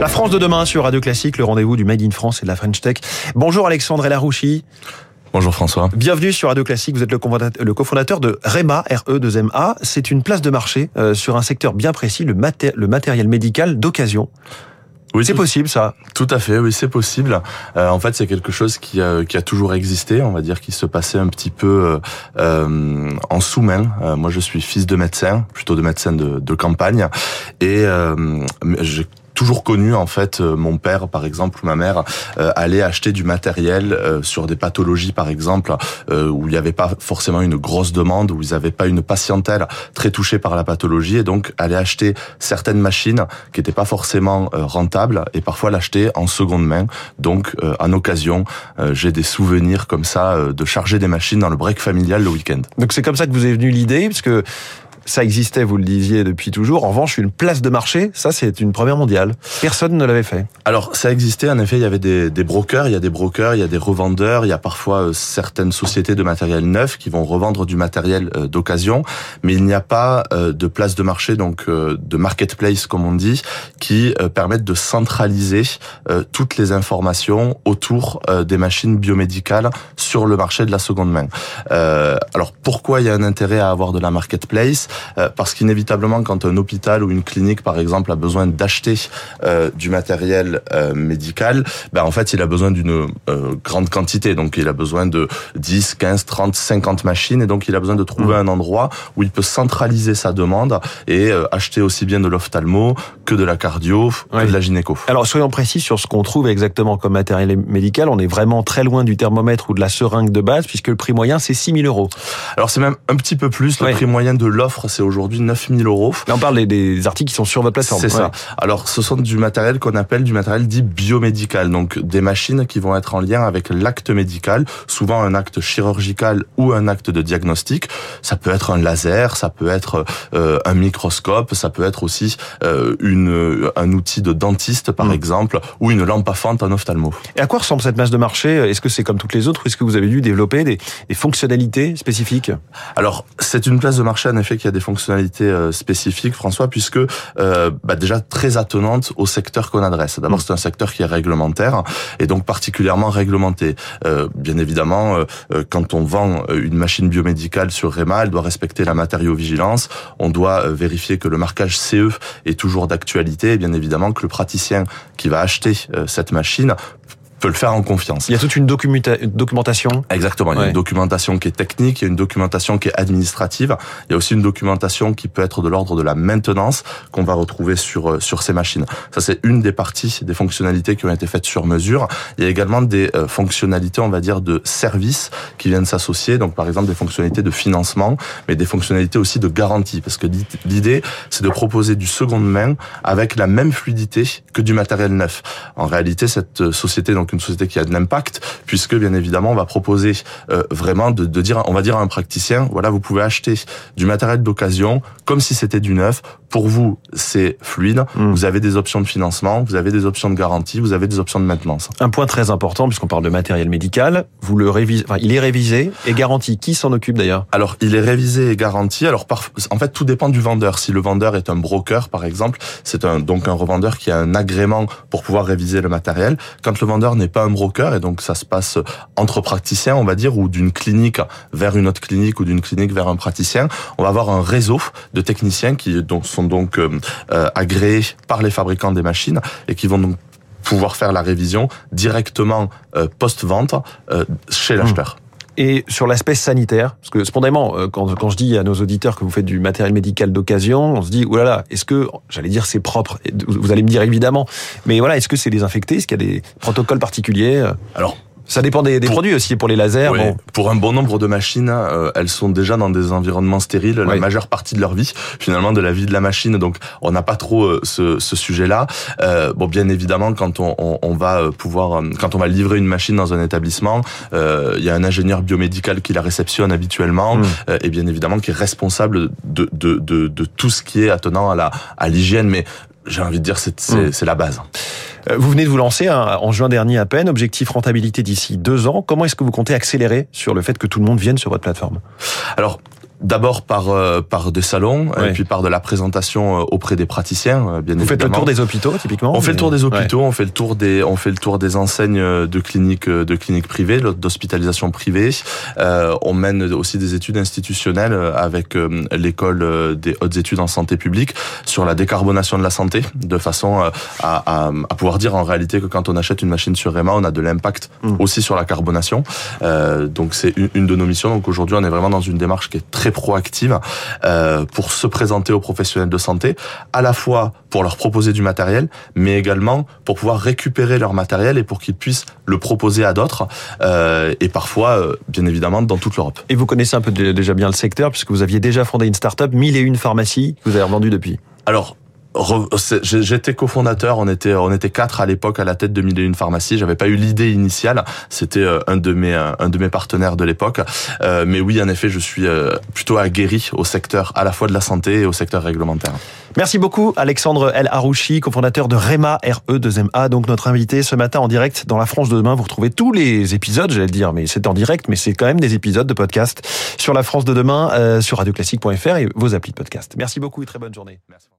La France de demain sur Radio Classique, le rendez-vous du Made in France et de la French Tech. Bonjour Alexandre Elarouchi. Bonjour François. Bienvenue sur Radio Classique. Vous êtes le cofondateur de REMA, RE2MA. C'est une place de marché euh, sur un secteur bien précis, le, le matériel médical d'occasion. Oui, c'est possible ça? Tout à fait, oui, c'est possible. Euh, en fait, c'est quelque chose qui a, qui a toujours existé, on va dire, qui se passait un petit peu euh, en sous-main. Euh, moi, je suis fils de médecin, plutôt de médecin de, de campagne, et euh, j'ai toujours connu en fait euh, mon père par exemple ou ma mère euh, aller acheter du matériel euh, sur des pathologies par exemple où il n'y avait pas forcément une grosse demande où ils n'avaient pas une patientèle très touchée par la pathologie et donc aller acheter certaines machines qui n'étaient pas forcément rentables et parfois l'acheter en seconde main. Donc en occasion j'ai des souvenirs comme ça de charger des machines dans le break familial le week-end. Donc c'est comme ça que vous est venu l'idée parce que ça existait, vous le disiez depuis toujours. En revanche, une place de marché, ça c'est une première mondiale. Personne ne l'avait fait. Alors ça existait, en effet, il y avait des, des, brokers, il y a des brokers, il y a des revendeurs, il y a parfois euh, certaines sociétés de matériel neuf qui vont revendre du matériel euh, d'occasion, mais il n'y a pas euh, de place de marché, donc de marketplace comme on dit, qui permettent de centraliser toutes les informations autour des machines biomédicales sur le marché de la seconde main. alors pourquoi il y a un intérêt à avoir de la marketplace? euh, parce qu'inévitablement, quand un hôpital ou une clinique, par exemple, a besoin d'acheter euh, du matériel euh, médical, ben en fait, il a besoin d'une grande quantité. Donc, il a besoin de 10, 15, 30, 50 machines, et donc il a besoin de trouver mmh. un endroit où il peut centraliser sa demande et acheter aussi bien de l'ophtalmo que de la cardio, que de la gynéco. Alors, soyons précis sur ce qu'on trouve exactement comme matériel médical. On est vraiment très loin du thermomètre ou de la seringue de base, puisque le prix moyen, c'est 6 000 euros. Alors, c'est même un petit peu plus. Le prix moyen de l'offre c'est aujourd'hui 9000 euros. Là, on parle des, articles qui sont sur votre plateforme. C'est ça. Alors, ce sont du matériel qu'on appelle du matériel dit biomédical, donc des machines qui vont être en lien avec l'acte médical, souvent un acte chirurgical ou un acte de diagnostic. Ça peut être un laser, ça peut être euh, un microscope, ça peut être aussi euh, une, un outil de dentiste, par hmm. exemple, ou une lampe à fente en ophtalmo. Et à quoi ressemble cette masse de marché? Est-ce que c'est comme toutes les autres ou est-ce que vous avez dû développer des, des fonctionnalités spécifiques? Alors, c'est une place de marché en effet qui a des fonctionnalités euh, spécifiques, François, puisque euh, bah, déjà très attenantes au secteur qu'on adresse. D'abord, mm. c'est un secteur qui est réglementaire et donc particulièrement réglementé. Euh, bien évidemment, quand on vend une machine biomédicale sur REMA, elle doit respecter la matériaux-vigilance. On doit vérifier que le marquage CE est toujours d'actualité et bien évidemment que le praticien qui va acheter cette machine peut le faire en confiance. Il y a toute une documentation. Exactement. Il y a une documentation qui est technique, il y a une documentation qui est administrative. Il y a aussi une documentation qui peut être de l'ordre de la maintenance qu'on va retrouver sur euh, sur ces machines. Ça c'est une des parties des fonctionnalités qui ont été faites sur mesure. Il y a également des euh, fonctionnalités, on va dire, de services qui viennent s'associer. Donc par exemple des fonctionnalités de financement, mais des fonctionnalités aussi de garantie, parce que l'idée c'est de proposer du seconde main avec la même fluidité que du matériel neuf. En réalité, cette euh, société donc une société qui a de l'impact, puisque bien évidemment on va proposer euh, vraiment de, de, dire, on va dire à un praticien, voilà, vous pouvez acheter du matériel d'occasion comme si c'était du neuf. Pour vous, c'est fluide. Hmm. Vous avez des options de financement, vous avez des options de garantie, vous avez des options de maintenance. Un point très important, puisqu'on parle de matériel médical, vous le révisez, enfin, il est révisé et garanti. Qui s'en occupe d'ailleurs? Alors, il est révisé et garanti. Alors, en fait, tout dépend du vendeur. Si le vendeur est un broker, par exemple, c'est un, donc un revendeur qui a un agrément pour pouvoir réviser le matériel. Quand le vendeur n'est pas un broker et donc ça se passe entre praticiens, on va dire, ou d'une clinique vers une autre clinique ou d'une clinique vers un praticien. On va avoir un réseau de techniciens qui donc, sont donc euh, euh, agréés par les fabricants des machines et qui vont donc pouvoir faire la révision directement euh, post-vente chez l'acheteur. Et sur l'aspect sanitaire, parce que spontanément, quand, quand je dis à nos auditeurs que vous faites du matériel médical d'occasion, on se dit, là là, est-ce que, j'allais dire c'est propre, vous allez me dire évidemment, mais voilà, est-ce que c'est désinfecté, est-ce qu'il y a des protocoles particuliers? Alors, ça dépend des, produits aussi pour les lasers. bon. Pour un bon nombre de machines, euh, elles sont déjà dans des environnements stériles la majeure partie de leur vie, finalement de la vie de la machine. Donc on n'a pas trop euh, ce, ce sujet-là. Euh, bon, bien évidemment, quand on, on, on, va pouvoir, quand on va livrer une machine dans un établissement, il y a un ingénieur biomédical qui la réceptionne habituellement mm. et bien évidemment qui est responsable de, de, de, de, tout ce qui est attenant à la à l'hygiène. Mais j'ai envie de dire c'est mm. la base. Euh, vous venez de vous lancer hein, en juin dernier à peine, objectif rentabilité d'ici deux ans. Comment est-ce que vous comptez accélérer sur le fait que tout le monde vienne sur votre plateforme? Alors, D'abord par par des salons et puis par de la présentation auprès des praticiens, bien évidemment. Vous faites le tour des hôpitaux typiquement. On fait le tour des hôpitaux, on fait le tour des on fait le tour des enseignes de cliniques de cliniques privées, d'hospitalisation privée. Euh, on mène aussi des études institutionnelles avec l'école des hautes études en santé publique sur la décarbonation de la santé, de façon à, à, à pouvoir dire en réalité que quand on achète une machine sur REMA, on a de l'impact mmh. aussi sur la carbonation. Euh, donc c'est une, une, de nos missions. Donc aujourd'hui, on est vraiment dans une démarche qui est très proactive euh, pour se présenter aux professionnels de santé, à la fois pour leur proposer du matériel, mais également pour pouvoir récupérer leur matériel et pour qu'ils puissent le proposer à d'autres, euh, et parfois, euh, bien évidemment, dans toute l'Europe. Et vous connaissez un peu déjà bien le secteur, puisque vous aviez déjà fondé une start-up, mille et une pharmacies, que vous avez revendues depuis. Alors, J'étais cofondateur, on était on était quatre à l'époque à la tête de Mille et une pharmacies. J'avais pas eu l'idée initiale, c'était euh, un de mes un de mes partenaires de l'époque. Euh, mais oui, en effet, je suis euh, plutôt aguerri au secteur à la fois de la santé et au secteur réglementaire. Merci beaucoup, Alexandre El Harouchi, cofondateur de REMA RE2MA. Donc notre invité ce matin en direct dans la France de demain. Vous retrouvez tous les épisodes, j'allais le dire, mais c'est en direct, mais c'est quand même des épisodes de podcast sur la France de demain, sur radioclassique.fr et vos applis de podcast. Merci beaucoup et très bonne journée. Merci.